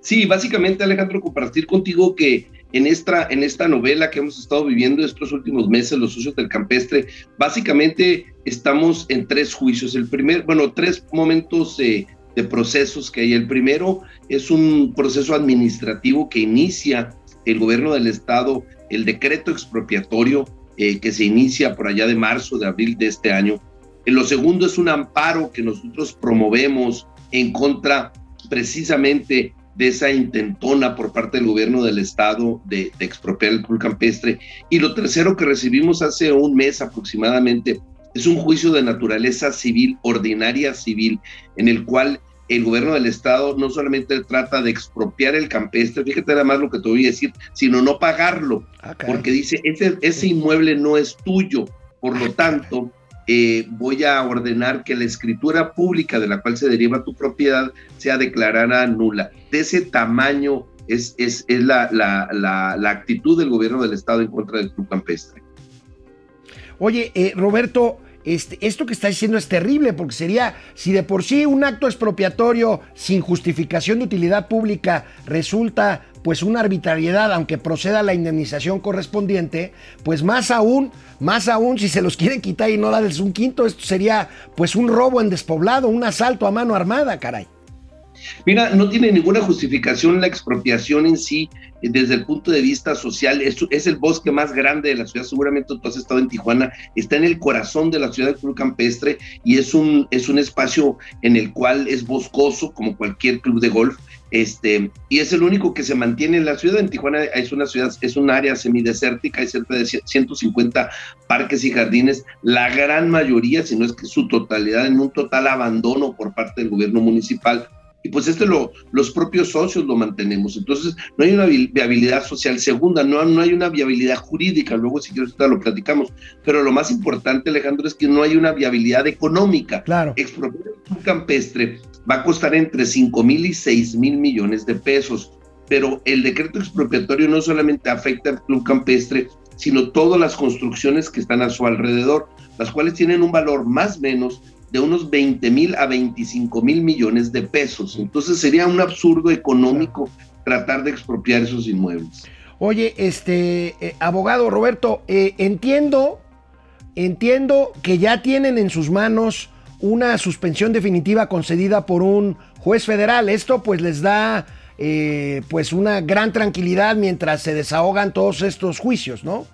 Sí, básicamente Alejandro, compartir contigo que en esta, en esta novela que hemos estado viviendo estos últimos meses, los socios del campestre, básicamente estamos en tres juicios. El primer, bueno, tres momentos de procesos que hay. El primero es un proceso administrativo que inicia el gobierno del estado el decreto expropiatorio eh, que se inicia por allá de marzo, de abril de este año. En lo segundo es un amparo que nosotros promovemos en contra precisamente de esa intentona por parte del gobierno del estado de, expropiar el pool campestre. Y lo tercero que recibimos hace un mes aproximadamente es un juicio de naturaleza civil, ordinaria civil, en el cual el gobierno del estado no solamente trata de expropiar el campestre, fíjate nada más lo que te voy a decir, sino no pagarlo, ah, porque dice, ese, ese inmueble no es tuyo, por lo tanto, eh, voy a ordenar que la escritura pública de la cual se deriva tu propiedad sea declarada nula. De ese tamaño es, es, es la, la, la, actitud del gobierno del estado en contra del club campestre. Oye, eh, Roberto, este, esto que está diciendo es terrible porque sería, si de por sí un acto expropiatorio sin justificación de utilidad pública resulta pues una arbitrariedad, aunque proceda la indemnización correspondiente, pues más aún, más aún si se los quieren quitar y no darles un quinto, esto sería pues un robo en despoblado, un asalto a mano armada, caray. Mira, no tiene ninguna justificación la expropiación en sí eh, desde el punto de vista social. Es, es el bosque más grande de la ciudad, seguramente tú has estado en Tijuana, está en el corazón de la ciudad del Club Campestre y es un, es un espacio en el cual es boscoso como cualquier club de golf. Este, y es el único que se mantiene en la ciudad. En Tijuana es una ciudad, es un área semidesértica, hay cerca de 150 parques y jardines, la gran mayoría, si no es que su totalidad, en un total abandono por parte del gobierno municipal y pues este lo, los propios socios lo mantenemos. Entonces, no hay una viabilidad social. Segunda, no, no hay una viabilidad jurídica. Luego, si quieres, lo platicamos. Pero lo más importante, Alejandro, es que no hay una viabilidad económica. Claro. Expropiar un campestre va a costar entre 5 mil y 6 mil millones de pesos. Pero el decreto expropiatorio no solamente afecta al club campestre, sino todas las construcciones que están a su alrededor, las cuales tienen un valor más o menos de unos 20 mil a 25 mil millones de pesos. Entonces sería un absurdo económico tratar de expropiar esos inmuebles. Oye, este eh, abogado Roberto, eh, entiendo, entiendo que ya tienen en sus manos una suspensión definitiva concedida por un juez federal. Esto pues les da eh, pues una gran tranquilidad mientras se desahogan todos estos juicios, ¿no?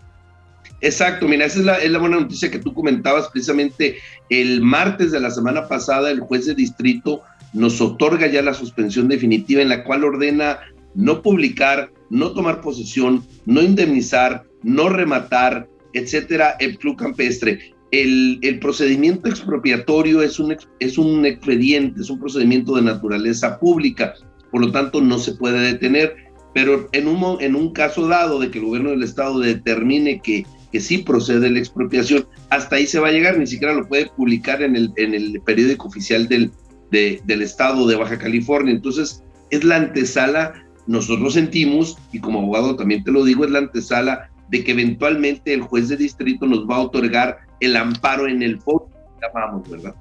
Exacto, mira, esa es la, es la, buena noticia que tú comentabas precisamente el martes de la semana pasada, el juez de distrito nos otorga ya la suspensión definitiva en la cual ordena no publicar, no tomar posesión, no indemnizar, no rematar, etcétera, el club campestre. El, el procedimiento expropiatorio es un, es un expediente, es un procedimiento de naturaleza pública, por lo tanto no se puede detener, pero en un, en un caso dado de que el gobierno del estado determine que que sí procede la expropiación, hasta ahí se va a llegar, ni siquiera lo puede publicar en el, en el periódico oficial del, del estado de Baja California. Entonces, es la antesala, nosotros sentimos, y como abogado también te lo digo, es la antesala de que eventualmente el juez de distrito nos va a otorgar el amparo en el fondo, llamamos, ¿verdad?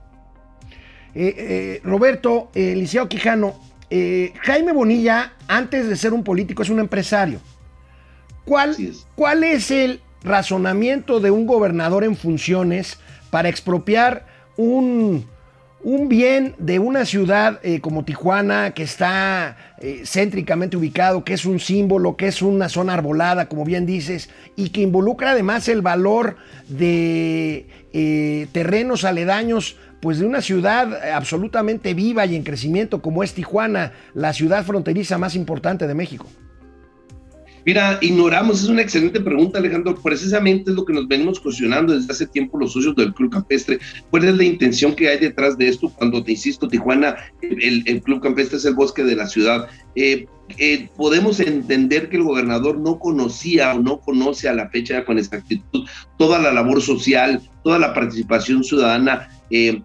Eh, eh, Roberto, eh, Liceo Quijano, eh, Jaime Bonilla, antes de ser un político, es un empresario. ¿Cuál ¿Cuál es el razonamiento de un gobernador en funciones para expropiar un, un bien de una ciudad eh, como Tijuana, que está eh, céntricamente ubicado, que es un símbolo, que es una zona arbolada, como bien dices, y que involucra además el valor de eh, terrenos aledaños, pues de una ciudad absolutamente viva y en crecimiento como es Tijuana, la ciudad fronteriza más importante de México. Mira, ignoramos, es una excelente pregunta, Alejandro. Precisamente es lo que nos venimos cuestionando desde hace tiempo los socios del Club Campestre. ¿Cuál es la intención que hay detrás de esto? Cuando te insisto, Tijuana, el, Club Campestre es el bosque de la ciudad. Eh, eh, podemos entender que el gobernador no conocía o no conoce a la fecha con exactitud toda la labor social, toda la participación ciudadana. Eh,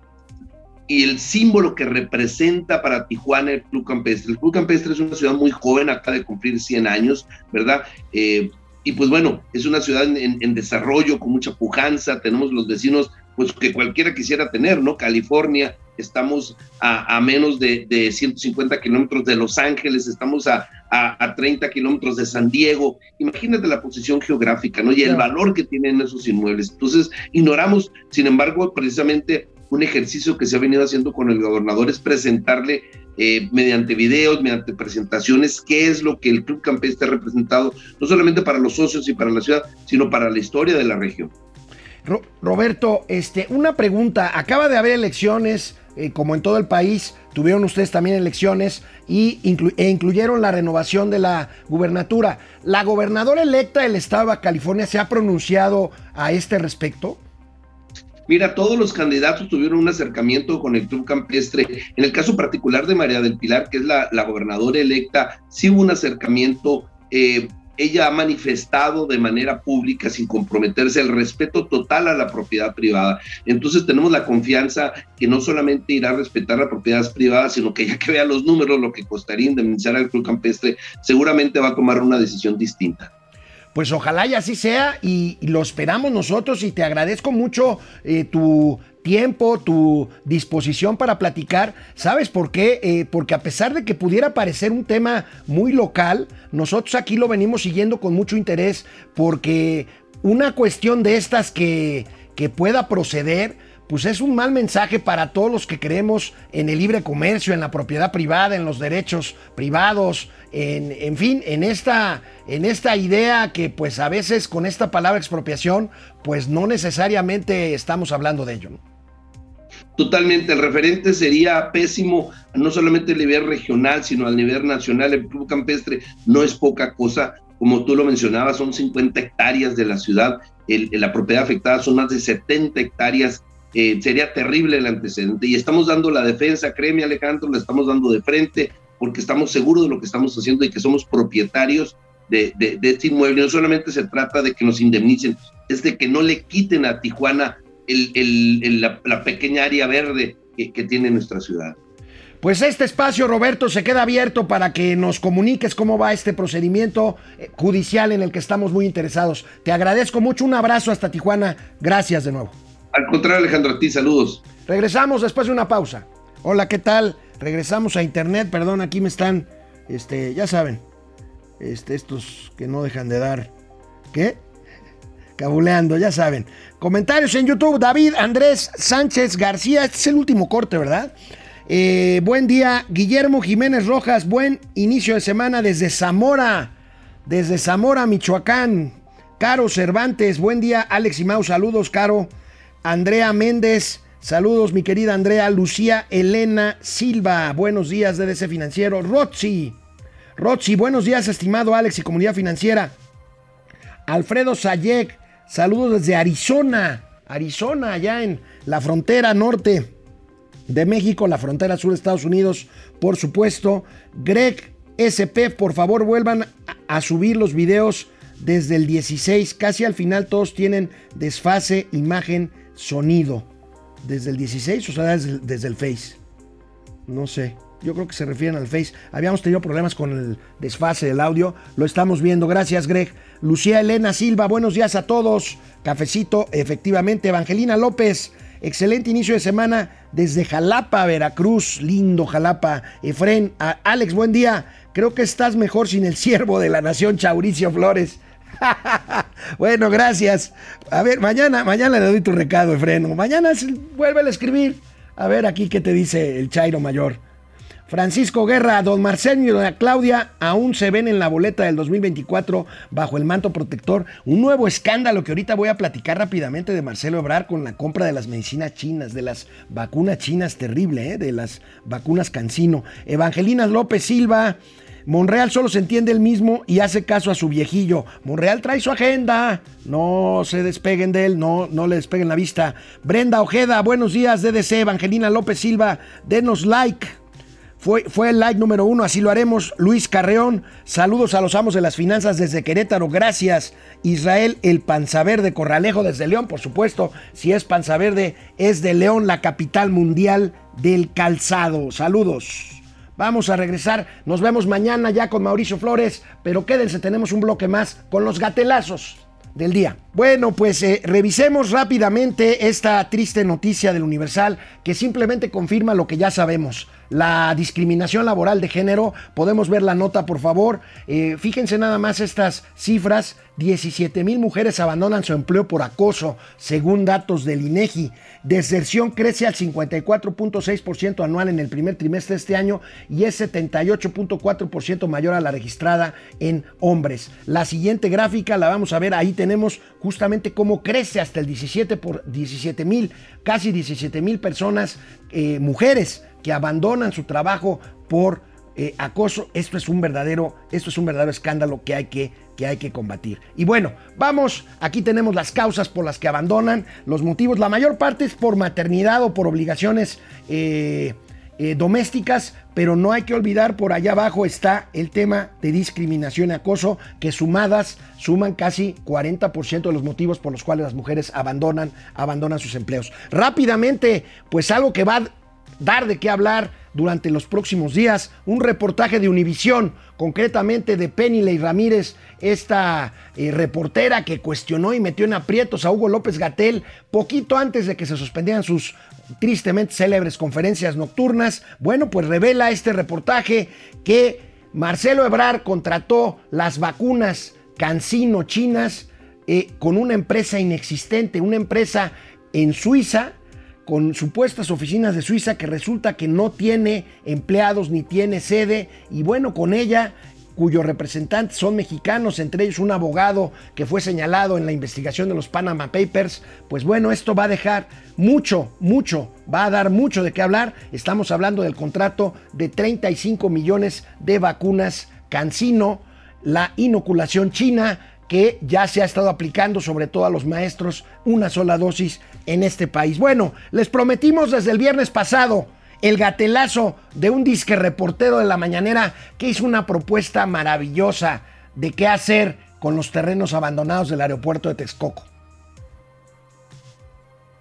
y el símbolo que representa para Tijuana el Club Campestre. El Club Campestre es una ciudad muy joven, acaba de cumplir 100 años, ¿verdad? Eh, y pues bueno, es una ciudad en, desarrollo, con mucha pujanza, tenemos los vecinos pues que cualquiera quisiera tener, ¿no? California, estamos a, menos de, 150 kilómetros de Los Ángeles, estamos a, a, 30 kilómetros de San Diego. Imagínate la posición geográfica, ¿no? Y el valor que tienen esos inmuebles. Entonces, ignoramos, sin embargo, precisamente un ejercicio que se ha venido haciendo con el gobernador es presentarle eh, mediante videos, mediante presentaciones, qué es lo que el Club Campestre ha representado, no solamente para los socios y para la ciudad, sino para la historia de la región. Roberto, este, una pregunta. Acaba de haber elecciones, eh, como en todo el país, tuvieron ustedes también elecciones y e incluyeron la renovación de la gubernatura. ¿La gobernadora electa del estado de California se ha pronunciado a este respecto? Mira, todos los candidatos tuvieron un acercamiento con el Club Campestre. En el caso particular de María del Pilar, que es la, gobernadora electa, sí hubo un acercamiento. Eh, ella ha manifestado de manera pública, sin comprometerse, el respeto total a la propiedad privada. Entonces tenemos la confianza que no solamente irá a respetar la propiedad privada, sino que ya que vea los números, lo que costaría indemnizar al Club Campestre, seguramente va a tomar una decisión distinta. Pues ojalá y así sea y, lo esperamos nosotros y te agradezco mucho eh, tu tiempo, tu disposición para platicar. ¿Sabes por qué? Eh, porque a pesar de que pudiera parecer un tema muy local, nosotros aquí lo venimos siguiendo con mucho interés porque una cuestión de estas que, que pueda proceder, pues es un mal mensaje para todos los que creemos en el libre comercio, en la propiedad privada, en los derechos privados, en, en, fin, en esta, en esta idea que pues a veces con esta palabra expropiación, pues no necesariamente estamos hablando de ello. Totalmente, el referente sería pésimo, no solamente a nivel regional, sino a nivel nacional. El Club Campestre no es poca cosa, como tú lo mencionabas, son 50 hectáreas de la ciudad, la propiedad afectada son más de 70 hectáreas eh, sería terrible el antecedente. Y estamos dando la defensa, créeme Alejandro, la estamos dando de frente porque estamos seguros de lo que estamos haciendo y que somos propietarios de, este inmueble. No solamente se trata de que nos indemnicen, es de que no le quiten a Tijuana el, la, pequeña área verde que, que tiene nuestra ciudad. Pues este espacio, Roberto, se queda abierto para que nos comuniques cómo va este procedimiento eh, judicial en el que estamos muy interesados. Te agradezco mucho, un abrazo hasta Tijuana. Gracias de nuevo. Al contrario, Alejandro, a ti saludos. Regresamos después de una pausa. Hola, ¿qué tal? Regresamos a internet, perdón, aquí me están, este, ya saben, este, estos que no dejan de dar, ¿qué? Cabuleando, ya saben. Comentarios en YouTube, David Andrés Sánchez García, este es el último corte, ¿verdad? Eh, buen día, Guillermo Jiménez Rojas, buen inicio de semana desde Zamora, desde Zamora, Michoacán. Caro Cervantes, buen día, Alex y Mau, saludos, Caro. Andrea Méndez. Saludos, mi querida Andrea. Lucía Elena Silva. Buenos días, DDC Financiero. Roxy. Roxy, buenos días, estimado Alex y comunidad financiera. Alfredo Sayek. Saludos desde Arizona. Arizona, allá en la frontera norte de México, la frontera sur de Estados Unidos, por supuesto. Greg SP, por favor, vuelvan a subir los videos desde el 16. Casi al final todos tienen desfase, imagen sonido. ¿Desde el 16 o sea desde, el Face? No sé. Yo creo que se refieren al Face. Habíamos tenido problemas con el desfase del audio. Lo estamos viendo. Gracias, Greg. Lucía Elena Silva, buenos días a todos. Cafecito, efectivamente. Evangelina López, excelente inicio de semana desde Jalapa, Veracruz. Lindo Jalapa. Efren, Alex, buen día. Creo que estás mejor sin el siervo de la nación, Chauricio Flores. bueno, gracias. A ver, mañana, mañana le doy tu recado, Efreno. Mañana vuelve a escribir. A ver aquí qué te dice el Chairo Mayor. Francisco Guerra, don Marcelo y doña Claudia aún se ven en la boleta del 2024 bajo el manto protector. Un nuevo escándalo que ahorita voy a platicar rápidamente de Marcelo Ebrar con la compra de las medicinas chinas, de las vacunas chinas terrible, ¿eh? de las vacunas Cancino. Evangelina López Silva, Monreal solo se entiende el mismo y hace caso a su viejillo. Monreal trae su agenda. No se despeguen de él, no, no le despeguen la vista. Brenda Ojeda, buenos días, DDC. Evangelina López Silva, denos like. Fue, fue, el like número uno, así lo haremos. Luis Carreón, saludos a los amos de las finanzas desde Querétaro, gracias. Israel, el Panzaverde Corralejo desde León, por supuesto. Si es Panzaverde, es de León, la capital mundial del calzado. Saludos. Vamos a regresar. Nos vemos mañana ya con Mauricio Flores. Pero quédense, tenemos un bloque más con los gatelazos del día. Bueno, pues eh, revisemos rápidamente esta triste noticia del Universal que simplemente confirma lo que ya sabemos. la discriminación laboral de género. Podemos ver la nota, por favor. Eh, fíjense nada más estas cifras. 17 mil mujeres abandonan su empleo por acoso, según datos del INEGI. Deserción crece al 54.6% anual en el primer trimestre de este año y es 78.4% mayor a la registrada en hombres. La siguiente gráfica la vamos a ver. Ahí tenemos justamente cómo crece hasta el 17 por 17 mil, casi 17 mil personas, eh, mujeres que abandonan su trabajo por eh, acoso. Esto es un verdadero, esto es un verdadero escándalo que hay que, que hay que combatir. Y bueno, vamos, aquí tenemos las causas por las que abandonan, los motivos. La mayor parte es por maternidad o por obligaciones eh, eh, domésticas, pero no hay que olvidar por allá abajo está el tema de discriminación y acoso, que sumadas suman casi 40% de los motivos por los cuales las mujeres abandonan, abandonan sus empleos. Rápidamente, pues algo que va dar de qué hablar durante los próximos días. Un reportaje de Univisión, concretamente de Penny Ramírez, esta eh, reportera que cuestionó y metió en aprietos a Hugo López Gatel poquito antes de que se suspendieran sus tristemente célebres conferencias nocturnas. Bueno, pues revela este reportaje que Marcelo Ebrar contrató las vacunas Cancino chinas eh, con una empresa inexistente, una empresa en Suiza con supuestas oficinas de Suiza que resulta que no tiene empleados ni tiene sede y bueno, con ella cuyos representantes son mexicanos, entre ellos un abogado que fue señalado en la investigación de los Panama Papers, pues bueno, esto va a dejar mucho, mucho, va a dar mucho de qué hablar. Estamos hablando del contrato de 35 millones de vacunas Cancino, la inoculación china, que ya se ha estado aplicando sobre todo a los maestros una sola dosis en este país. Bueno, les prometimos desde el viernes pasado el gatelazo de un disque reportero de la mañanera que hizo una propuesta maravillosa de qué hacer con los terrenos abandonados del aeropuerto de Texcoco.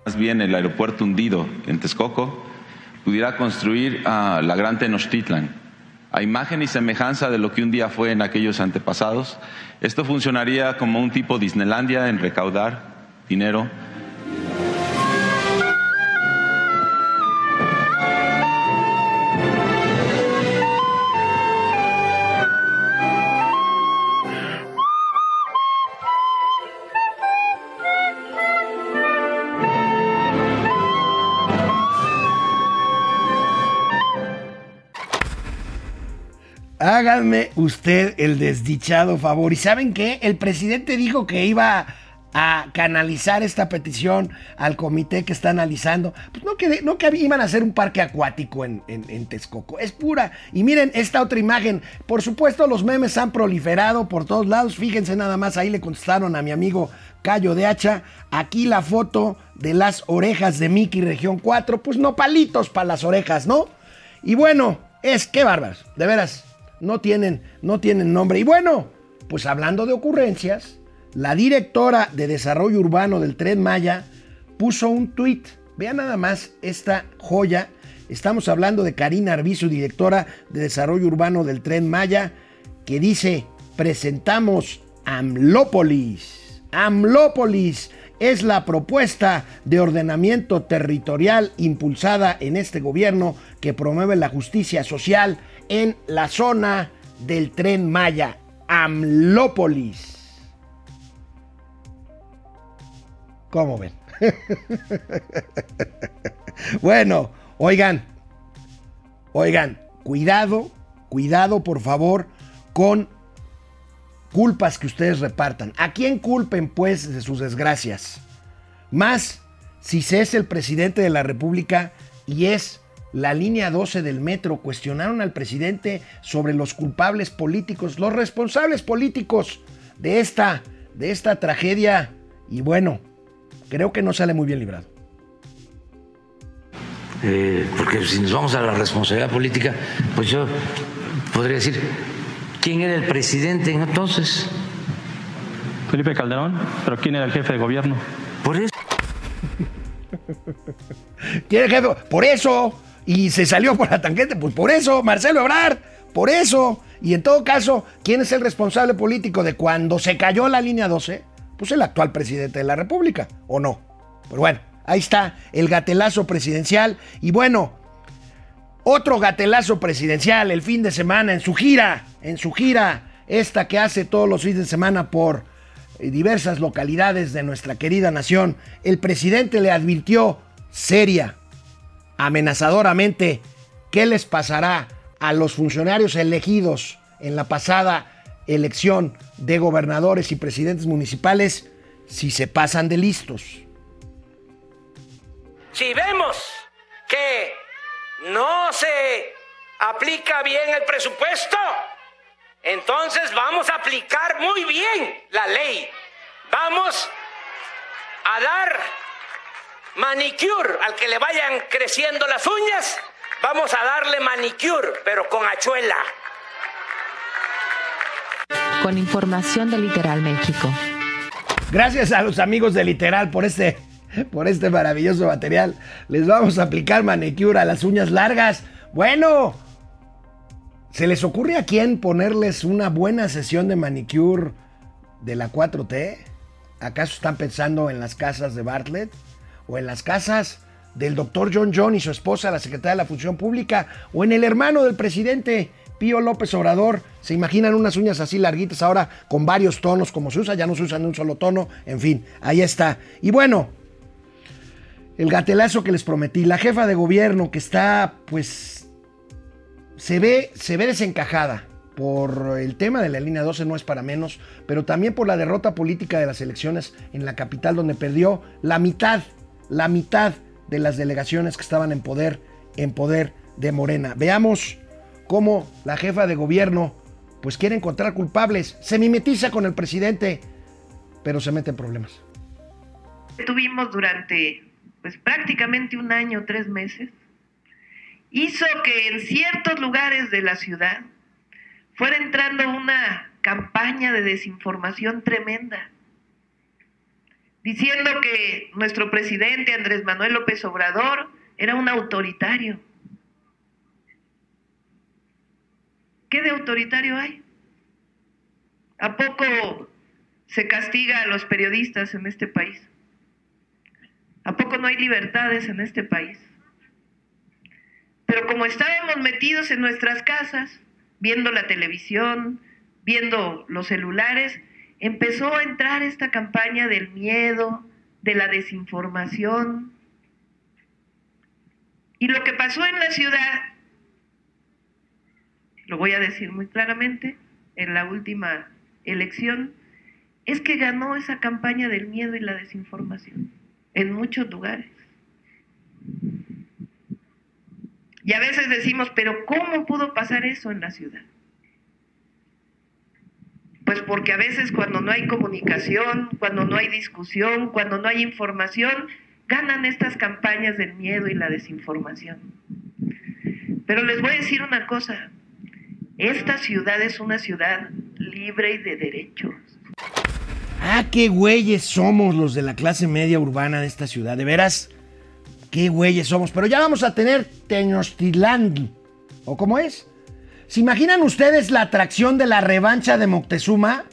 Más bien el aeropuerto hundido en Texcoco pudiera construir a la Gran Tenochtitlan a imagen y semejanza de lo que un día fue en aquellos antepasados. Esto funcionaría como un tipo Disneylandia en recaudar dinero Háganme usted el desdichado favor. ¿Y saben qué? El presidente dijo que iba a canalizar esta petición al comité que está analizando. Pues no que, no que iban a hacer un parque acuático en, en, Texcoco. Es pura. Y miren esta otra imagen. Por supuesto, los memes han proliferado por todos lados. Fíjense nada más, ahí le contestaron a mi amigo Cayo de Hacha. Aquí la foto de las orejas de Mickey Región 4. Pues no palitos para las orejas, ¿no? Y bueno, es que bárbaros. De veras, no tienen, no tienen nombre. Y bueno, pues hablando de ocurrencias, la directora de Desarrollo Urbano del Tren Maya puso un tuit. Vean nada más esta joya. Estamos hablando de Karina Arbizu, directora de Desarrollo Urbano del Tren Maya, que dice, presentamos Amlópolis. Amlópolis es la propuesta de ordenamiento territorial impulsada en este gobierno que promueve la justicia social en la zona del tren Maya, Amlópolis. ¿Cómo ven? bueno, oigan, oigan, cuidado, cuidado por favor con culpas que ustedes repartan. ¿A quién culpen pues de sus desgracias? Más si se es el presidente de la República y es la línea 12 del metro, cuestionaron al presidente sobre los culpables políticos, los responsables políticos de esta, de esta tragedia. Y bueno, creo que no sale muy bien librado. Eh, porque si nos vamos a la responsabilidad política, pues yo podría decir, ¿quién era el presidente entonces? Felipe Calderón, pero ¿quién era el jefe de gobierno? Por eso. ¿Quién era el jefe? Por eso y se salió por la tangente, pues por eso, Marcelo Ebrard, por eso. Y en todo caso, ¿quién es el responsable político de cuando se cayó la línea 12? Pues el actual presidente de la República, ¿o no? Pero bueno, ahí está el gatelazo presidencial. Y bueno, Otro gatelazo presidencial el fin de semana en su gira, en su gira, esta que hace todos los fines de semana por eh, diversas localidades de nuestra querida nación. El presidente le advirtió seria, amenazadoramente, qué les pasará a los funcionarios elegidos en la pasada elección de gobernadores y presidentes municipales si se pasan de listos. Si vemos que no se aplica bien el presupuesto, entonces vamos a aplicar muy bien la ley. Vamos a dar manicure al que le vayan creciendo las uñas. Vamos a darle manicure, pero con hachuela. Con información de Literal México. Gracias a los amigos de Literal por este, por este maravilloso material. Les vamos a aplicar manicure a las uñas largas. Bueno, ¿se les ocurre a quién ponerles una buena sesión de manicure de la 4T? ¿Acaso están pensando en las casas de Bartlett? ¿O en las casas del doctor John John y su esposa, la secretaria de la Función Pública? ¿O en el hermano del presidente? Pío López Obrador, se imaginan unas uñas así larguitas ahora con varios tonos como se usa, ya no se usan un solo tono, en fin, ahí está. Y bueno, el gatelazo que les prometí, la jefa de gobierno que está pues se ve se ve desencajada por el tema de la línea 12 no es para menos, pero también por la derrota política de las elecciones en la capital donde perdió la mitad, la mitad de las delegaciones que estaban en poder en poder de Morena. Veamos cómo la jefa de gobierno pues quiere encontrar culpables, se mimetiza con el presidente, pero se mete en problemas. Tuvimos durante pues prácticamente un año, tres meses, hizo que en ciertos lugares de la ciudad fuera entrando una campaña de desinformación tremenda, diciendo que nuestro presidente Andrés Manuel López Obrador era un autoritario, ¿Qué de autoritario hay? ¿A poco se castiga a los periodistas en este país? ¿A poco no hay libertades en este país? Pero como estábamos metidos en nuestras casas, viendo la televisión, viendo los celulares, empezó a entrar esta campaña del miedo, de la desinformación. Y lo que pasó en la ciudad lo voy a decir muy claramente, en la última elección, es que ganó esa campaña del miedo y la desinformación en muchos lugares. Y a veces decimos, pero ¿cómo pudo pasar eso en la ciudad? Pues porque a veces cuando no hay comunicación, cuando no hay discusión, cuando no hay información, ganan estas campañas del miedo y la desinformación. Pero les voy a decir una cosa, esta ciudad es una ciudad libre y de derechos. Ah, qué güeyes somos los de la clase media urbana de esta ciudad. De veras, qué güeyes somos. Pero ya vamos a tener Tenochtitlan. ¿O cómo es? ¿Se imaginan ustedes la atracción de la revancha de Moctezuma?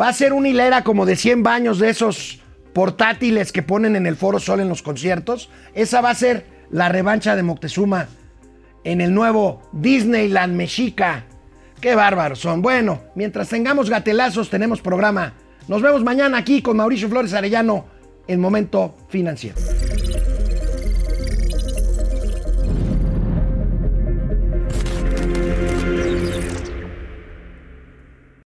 Va a ser una hilera como de 100 baños de esos portátiles que ponen en el Foro Sol en los conciertos. Esa va a ser la revancha de Moctezuma en el nuevo Disneyland Mexica. Qué bárbaros son. Bueno, mientras tengamos gatelazos, tenemos programa. Nos vemos mañana aquí con Mauricio Flores Arellano en Momento Financiero.